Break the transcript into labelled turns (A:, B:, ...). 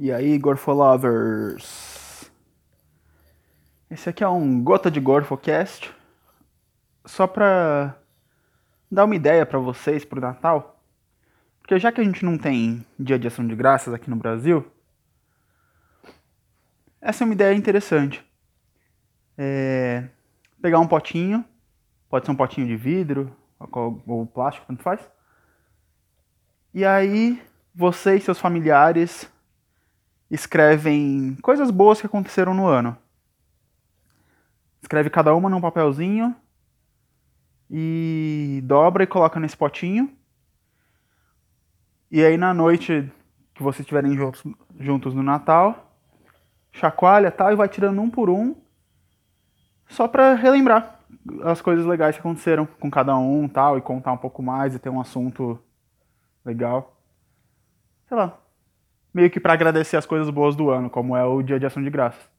A: E aí, Gorfolovers? Esse aqui é um Gota de Gorfocast, só pra dar uma ideia para vocês pro Natal. Porque já que a gente não tem Dia de Ação de Graças aqui no Brasil, essa é uma ideia interessante. É pegar um potinho, pode ser um potinho de vidro ou plástico, tanto faz. E aí você e seus familiares escrevem coisas boas que aconteceram no ano. Escreve cada uma num papelzinho e dobra e coloca nesse potinho. E aí na noite que vocês estiverem juntos, no Natal, chacoalha tal e vai tirando um por um, só para relembrar as coisas legais que aconteceram com cada um tal e contar um pouco mais e ter um assunto legal. Sei lá, meio que para agradecer as coisas boas do ano, como é o Dia de Ação de Graças.